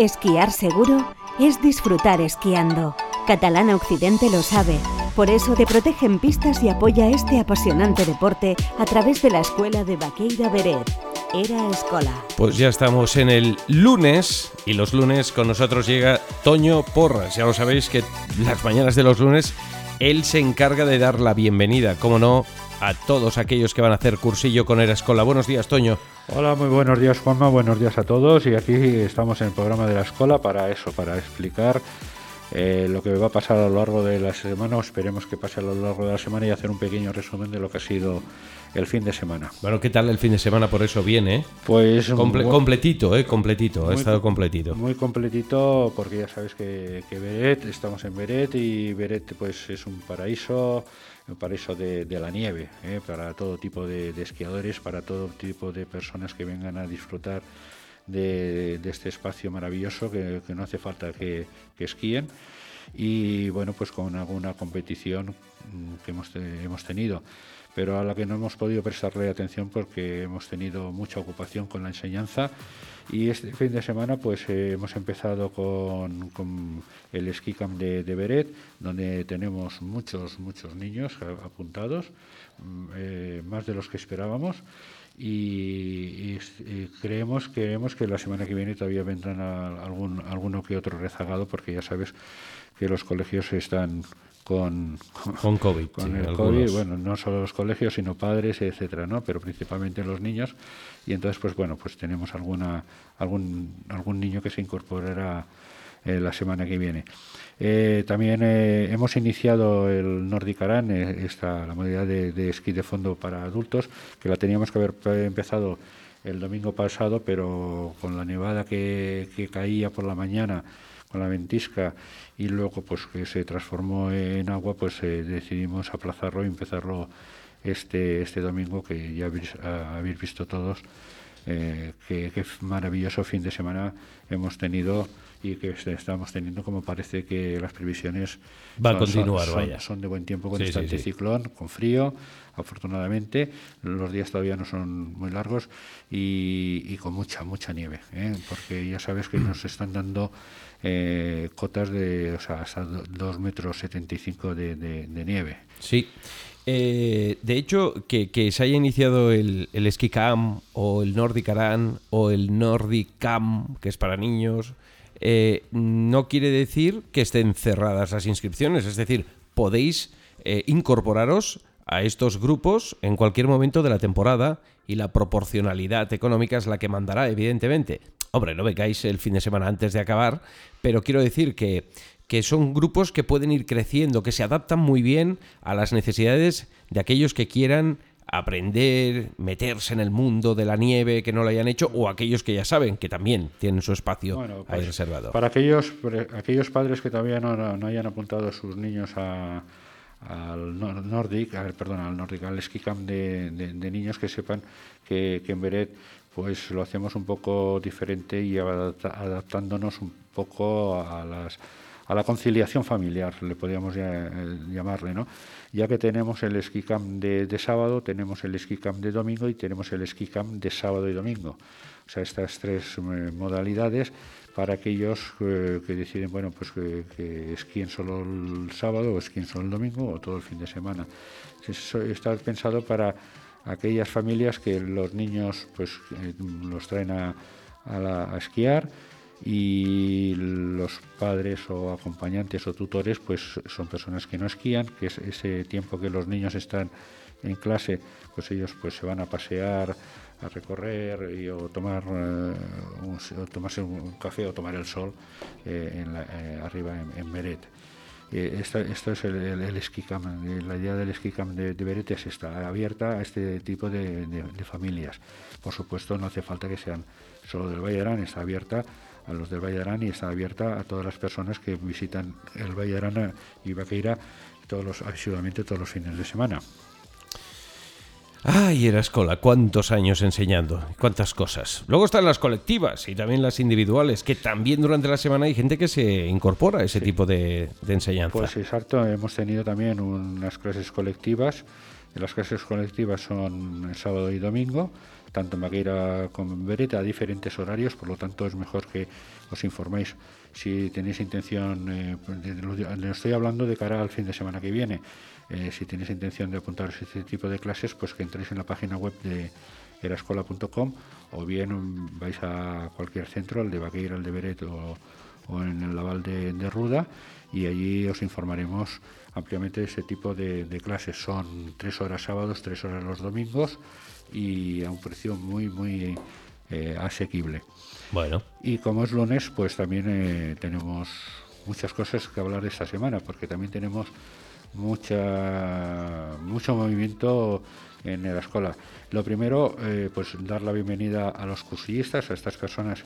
Esquiar seguro es disfrutar esquiando. Catalana Occidente lo sabe. Por eso te protege en pistas y apoya este apasionante deporte a través de la escuela de Baqueira Beret. Era Escola. Pues ya estamos en el lunes y los lunes con nosotros llega Toño Porras. Ya lo sabéis que las mañanas de los lunes él se encarga de dar la bienvenida, como no, a todos aquellos que van a hacer cursillo con Era Escola. Buenos días, Toño. Hola, muy buenos días, Juanma. Buenos días a todos. Y aquí estamos en el programa de la Escola para eso, para explicar eh, lo que va a pasar a lo largo de la semana, o esperemos que pase a lo largo de la semana y hacer un pequeño resumen de lo que ha sido el fin de semana. Bueno, ¿qué tal el fin de semana? Por eso viene, Pues completito, ¿eh? Completito, ha Muy estado com- completito. Muy completito porque ya sabes que, que Beret, estamos en Beret y Beret pues es un paraíso, un paraíso de, de la nieve, ¿eh? para todo tipo de, de esquiadores, para todo tipo de personas que vengan a disfrutar de, de este espacio maravilloso que, que no hace falta que, que esquíen y bueno pues con alguna competición mm, que hemos, hemos tenido. Pero a la que no hemos podido prestarle atención porque hemos tenido mucha ocupación con la enseñanza. Y este fin de semana pues eh, hemos empezado con, el ski camp de, de Beret donde tenemos muchos muchos niños apuntados mm, eh, más de los que esperábamos y, y s- y creemos creemos que la semana que viene todavía vendrán a- algún alguno que otro rezagado porque ya sabes que los colegios están con, Con COVID, con sí, el algunos. COVID, bueno, no solo los colegios, sino padres, etcétera, ¿no? Pero principalmente los niños. Y entonces, pues bueno, pues tenemos alguna algún algún niño que se incorporará la semana que viene. Eh, también eh, hemos iniciado el Nordic Aran, eh, esta, la modalidad de, de esquí de fondo para adultos, que la teníamos que haber eh, empezado el domingo pasado, pero con la nevada que, que caía por la mañana, con la ventisca y luego pues que se transformó en agua, pues eh, decidimos aplazarlo y empezarlo este, este domingo, que ya habéis, a- habéis visto todos eh, qué, qué maravilloso fin de semana hemos tenido y que est- estamos teniendo como parece que las previsiones Va a son- continuar, son- vaya. son de buen tiempo con Sí, este sí, sí. anticiclón, con frío, afortunadamente. Los días todavía no son muy largos y, y con mucha, mucha nieve, ¿eh? porque ya sabes que nos están dando eh, cotas de o sea, hasta 2 metros 75 de, de, de nieve. Sí. Eh, de hecho, que, se haya iniciado el, el Ski Camp o el Nordic Aran o el Nordic Camp, que es para niños, eh, no quiere decir que estén cerradas las inscripciones. Es decir, podéis eh, incorporaros a estos grupos en cualquier momento de la temporada y la proporcionalidad económica es la que mandará, evidentemente. Hombre, no vengáis el fin de semana antes de acabar, pero quiero decir que, que son grupos que pueden ir creciendo, que se adaptan muy bien a las necesidades de aquellos que quieran aprender, meterse en el mundo de la nieve, que no lo hayan hecho, o aquellos que ya saben que también tienen su espacio Bueno, ahí pues, reservado. Para aquellos, para aquellos padres que todavía no, no- hayan apuntado a sus niños a- al Nor- Nordic, al, perdón, al Nordic, al ski camp de, de- de niños que sepan que, que en Beret pues lo hacemos un poco diferente y adaptándonos un poco a las a la conciliación familiar, le podríamos eh, llamarle, ¿no? Ya que tenemos el ski camp de, sábado, tenemos el ski camp de domingo y tenemos el ski camp de sábado y domingo. O sea, estas tres eh, modalidades para aquellos eh, que deciden, bueno, pues que, que esquíen solo el sábado o esquíen solo el domingo o todo el fin de semana. Eso está pensado para aquellas familias que los niños pues los traen a, a la- a esquiar y los padres o acompañantes o tutores pues son personas que no esquían, que es ese tiempo que los niños están en clase, pues ellos pues se van a pasear, a recorrer y, o tomar eh, tomarse un café o tomar el sol eh, la- eh, arriba en, en Beret. Eh, esta- esto es el, el, el ski. Eh, La idea del ski camp de, Beret es abierta a este tipo de, de- de familias. Por supuesto, no hace falta que sean solo del Valle está abierta a los del Valle de Arán y está abierta a todas las personas que visitan el Valle de Arán y Vaqueira todos los, asiduamente todos los fines de semana. Ay, era escola, cuántos años enseñando, cuántas cosas. Luego están las colectivas y también las individuales, que también durante la semana hay gente que se incorpora a ese tipo de, de enseñanza. Pues exacto, hemos tenido también unas clases colectivas. Las clases colectivas son el sábado y domingo. Tanto en como en Beret, a diferentes horarios, por lo tanto es mejor que os informéis. Si tenéis intención, eh, le estoy hablando de cara al fin de semana que viene, eh, si tenéis intención de apuntaros a este tipo de clases, pues que entréis en la página web de erascola.com o bien vais a cualquier centro, al de Baqueira, al de Beret o, en el Laval de, Ruda, y allí os informaremos ampliamente de ese tipo de, clases. Son tres horas sábados, tres horas los domingos y a un precio muy, muy eh, asequible. Bueno. Y como es lunes, pues también eh, tenemos muchas cosas que hablar esta semana, porque también tenemos mucha mucho movimiento en la escuela. Lo primero, eh, pues dar la bienvenida a los cursillistas, a estas personas,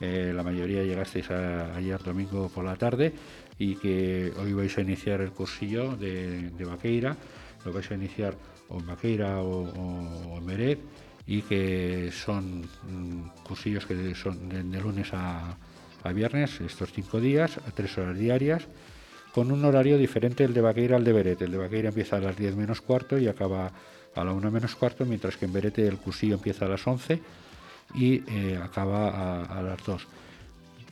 eh, la mayoría llegasteis ayer domingo por la tarde y que hoy vais a iniciar el cursillo de, de Vaqueira, lo vais a iniciar o en Vaqueira o, en Meret y que son mm, cursillos que son de, lunes a, a, viernes, estos cinco días, a tres horas diarias, con un horario diferente el de Vaqueira al de Beret. El de Vaqueira empieza a las 10 menos cuarto y acaba a la 1 menos cuarto, mientras que en Berete el cursillo empieza a las 11 y eh, acaba a, las 2.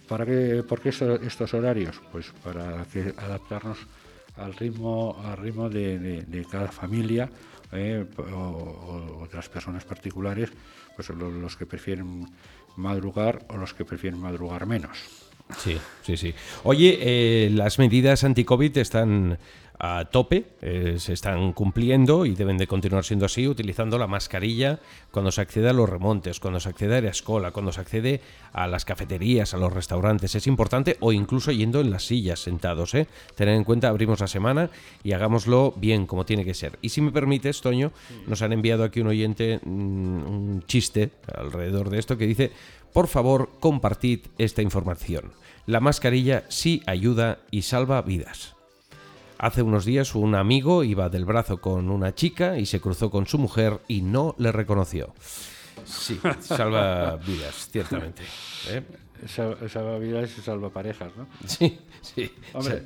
¿Para qué, ¿Por qué estos horarios? Pues para que adaptarnos al ritmo, al ritmo de, cada familia eh, o, otras personas particulares, pues los, que prefieren madrugar o los que prefieren madrugar menos. Sí, sí, sí. Oye, eh, las medidas anti-COVID están a tope, eh, se están cumpliendo y deben de continuar siendo así, utilizando la mascarilla cuando se accede a los remontes, cuando se accede a la escuela, cuando se accede a las cafeterías, a los restaurantes. Es importante o incluso yendo en las sillas sentados. ¿eh? Tener en cuenta, abrimos la semana y hagámoslo bien como tiene que ser. Y si me permites, Toño, nos han enviado aquí un oyente mm, un chiste alrededor de esto que dice, por favor, compartid esta información. La mascarilla sí ayuda y salva vidas. Hace unos días un amigo iba del brazo con una chica y se cruzó con su mujer y no le reconoció. Sí, salva vidas, ciertamente. ¿eh? Salva vidas y salva parejas, ¿no? Sí, sí. Hombre,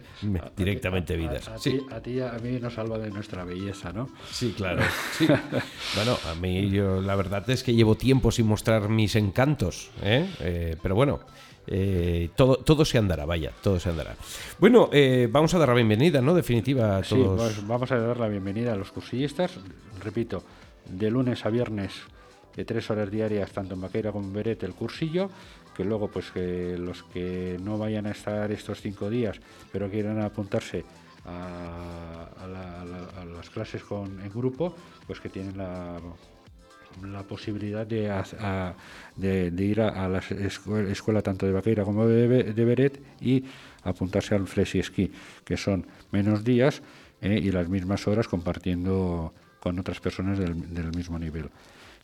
directamente vidas. A, sí. a, ti, a mí nos salva de nuestra belleza, ¿no? Sí, claro. bueno, a mí yo la verdad es que llevo tiempo sin mostrar mis encantos, ¿eh? Eh, pero bueno, eh, todo, todo se andará, vaya, todo se andará. Bueno, eh, vamos a dar la bienvenida, ¿no? Definitiva a todos. Sí, pues vamos a dar la bienvenida a los cursillistas, repito, de lunes a viernes de tres horas diarias, tanto en Maqueira como en Beret, el cursillo, que luego, pues que los que no vayan a estar estos cinco días, pero quieran apuntarse a, las clases con, en grupo, pues que tienen la la posibilidad de, ir a, la escuela, tanto de Vaqueira como de, Beret y apuntarse al Flexi Esquí, que son menos días eh, y las mismas horas compartiendo con otras personas del, mismo nivel.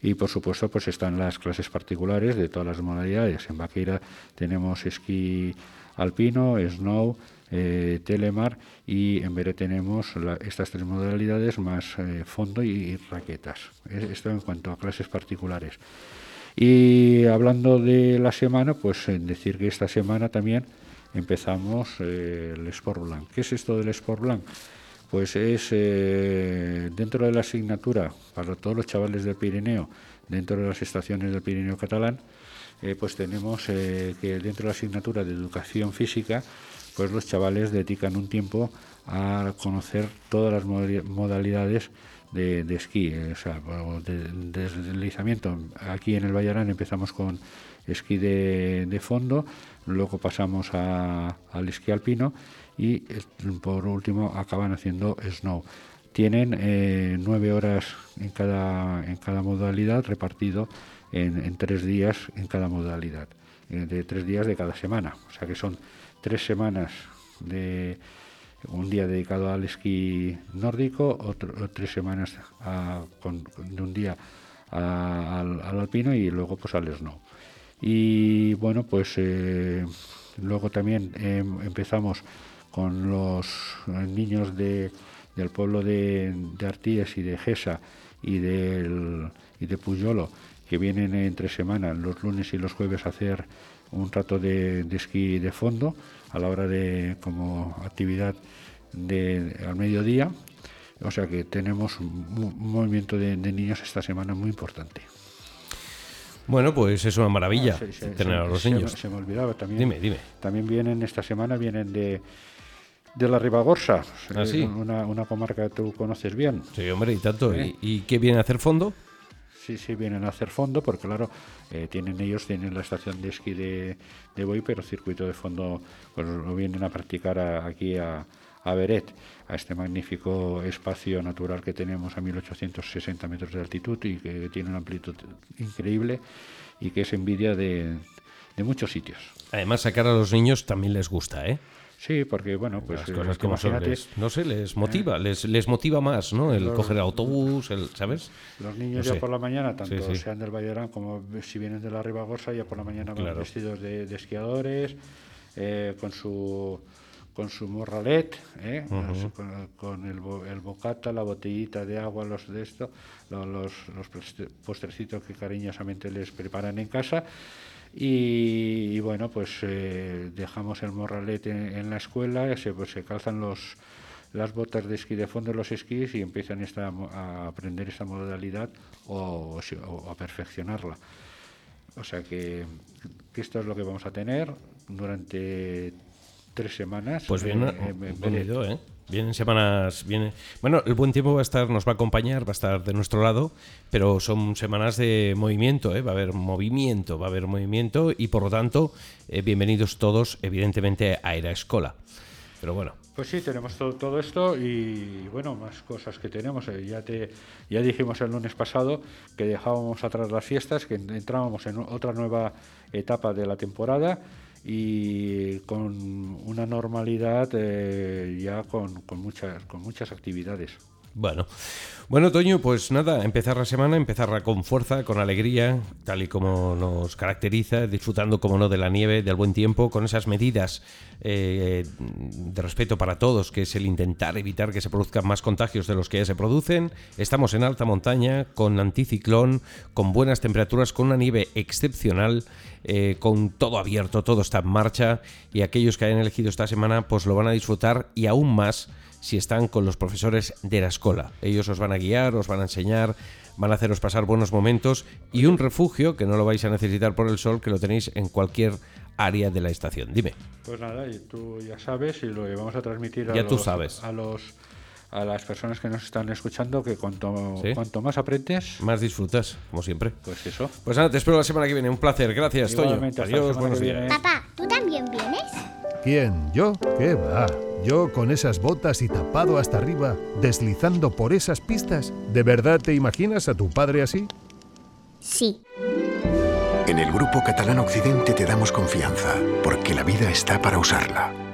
Y por supuesto, pues están las clases particulares de todas las modalidades. En Vaqueira tenemos esquí alpino, snow, eh, telemar y en Beret tenemos estas tres modalidades más eh, fondo y, raquetas. Esto en cuanto a clases particulares. Y hablando de la semana, pues decir que esta semana también empezamos eh, el Sport Blanc. ¿Qué es esto del Sport Blanc? Pues es dentro de la asignatura para todos los chavales del Pirineo, dentro de las estaciones del Pirineo catalán, pues tenemos que dentro de la asignatura de educación física pues los chavales dedican un tiempo a conocer todas las modalidades de, esquí, o sea, de, deslizamiento. Aquí en el Vallarán empezamos con esquí de, fondo, luego pasamos al esquí alpino y por último acaban haciendo snow. Tienen eh, nueve horas en cada, modalidad repartido en, tres días en cada modalidad, eh, de tres días de cada semana, o sea que son tres semanas de un día dedicado al esquí nórdico, otro, tres semanas de un día al, alpino y luego pues al snow. Y bueno, pues eh, luego también em, empezamos con los niños de, del pueblo de, de Artíes y de Gesa y, del, y de Puyolo, que vienen entre semanas, los lunes y los jueves, a hacer un rato de, esquí de fondo a la hora de como actividad de, al mediodía. O sea que tenemos un, movimiento de, niños esta semana muy importante. Bueno, pues es una maravilla ah, tener a los niños. Se, me olvidaba también. Dime, dime. También vienen esta semana, vienen de, de la Ribagorza, ¿Ah, una, una, comarca que tú conoces bien. Sí, hombre, y tanto. ¿Y, qué viene a hacer fondo? Sí, sí, vienen a hacer fondo, porque claro, eh, tienen ellos, tienen la estación de esquí de, de Boy, pero circuito de fondo pues lo vienen a practicar aquí a, a Beret, a este magnífico espacio natural que tenemos a 1860 metros de altitud y que tiene una amplitud increíble y que es envidia de, de muchos sitios. Además, sacar a los niños también les gusta, ¿eh? Sí, porque bueno, pues las cosas como son, no sé, les motiva, ¿eh? les, les motiva más, ¿no? El coger el autobús, el, ¿sabes? Los niños ya por la mañana, tanto sean del Valladolid como si vienen de la Ribagorza, ya por la mañana van vestidos de, esquiadores, eh, con su con su morralet, ¿eh? con, el, el, bocata, la botellita de agua, los de esto, los, los, postrecitos que cariñosamente les preparan en casa. Y, bueno, pues eh, dejamos el morralet en, la escuela, se, pues, se calzan los, las botas de esquí de fondo, los esquís y empiezan esta, a aprender esta modalidad o, a perfeccionarla. O sea que, que, esto es lo que vamos a tener durante tres semanas. Pues bien, venido, ¿eh? Vienen semanas, viene. Bueno, el buen tiempo va a estar, nos va a acompañar, va a estar de nuestro lado, pero son semanas de movimiento, ¿eh? va a haber movimiento, va a haber movimiento y por lo tanto, eh, bienvenidos todos, evidentemente, a Era Escola. Pero bueno. Pues sí, tenemos todo, todo esto y bueno, más cosas que tenemos. Eh, ya te ya dijimos el lunes pasado que dejábamos atrás las fiestas, que entrábamos en otra nueva etapa de la temporada y con una normalidad eh, ya con, con, muchas, con muchas actividades. Bueno, bueno, Toño, pues nada, empezar la semana, empezarla con fuerza, con alegría, tal y como nos caracteriza, disfrutando, como no, de la nieve, del buen tiempo, con esas medidas eh, de respeto para todos, que es el intentar evitar que se produzcan más contagios de los que ya se producen. Estamos en alta montaña, con anticiclón, con buenas temperaturas, con una nieve excepcional, eh, con todo abierto, todo está en marcha, y aquellos que hayan elegido esta semana, pues lo van a disfrutar y aún más si están con los profesores de la escuela. Ellos os van a guiar, os van a enseñar, van a haceros pasar buenos momentos y un refugio que no lo vais a necesitar por el sol, que lo tenéis en cualquier área de la estación. Dime. Pues nada, y tú ya sabes y lo vamos a transmitir a, ya los, tú sabes. a los a las personas que nos están escuchando que cuanto, cuanto más aprendes más disfrutas, como siempre. Pues eso. Pues nada, te espero la semana que viene. Un placer. Gracias, Toño. Adiós, buenos días. Papá, ¿tú también vienes? ¿Quién? ¿Yo? ¿Qué va? Yo con esas botas y tapado hasta arriba, deslizando por esas pistas. ¿De verdad te imaginas a tu padre así? Sí. En el Grupo Catalán Occidente te damos confianza, porque la vida está para usarla